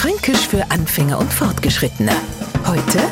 Fränkisch für Anfänger und Fortgeschrittene. Heute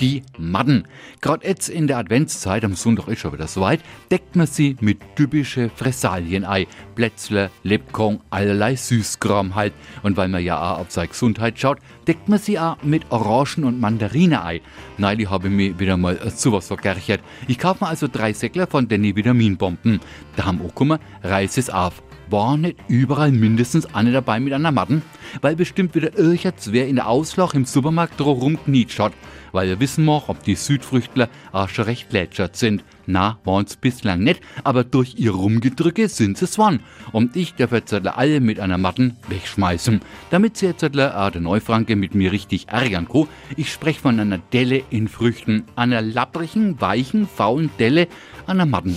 die Madden. Gerade jetzt in der Adventszeit, am Sonntag ist schon wieder soweit, deckt man sie mit typische Fressalien ein. Plätzle, Lebkuchen, allerlei Süßkram halt. Und weil man ja auch auf seine Gesundheit schaut, deckt man sie auch mit Orangen und Mandarine ein. Neulich habe ich mir wieder mal sowas vergerchert. Ich kaufe mir also drei Säckler von den Vitaminbomben. Da haben auch gekommen, reiß es auf war nicht überall mindestens eine dabei mit einer Matten? Weil bestimmt wieder irgendwas wer in der Auslach im Supermarkt rumknietscht hat. Weil wir wissen noch, ob die Südfrüchtler auch schon recht lätschert sind. Na, waren's bislang nicht, aber durch ihr Rumgedrücke sind es wann. Und ich darf jetzt alle mit einer Matten wegschmeißen. Damit sie jetzt auch der Neufranke mit mir richtig ärgern kann, ich spreche von einer Delle in Früchten. Einer lapprigen, weichen, faulen Delle an der Matten.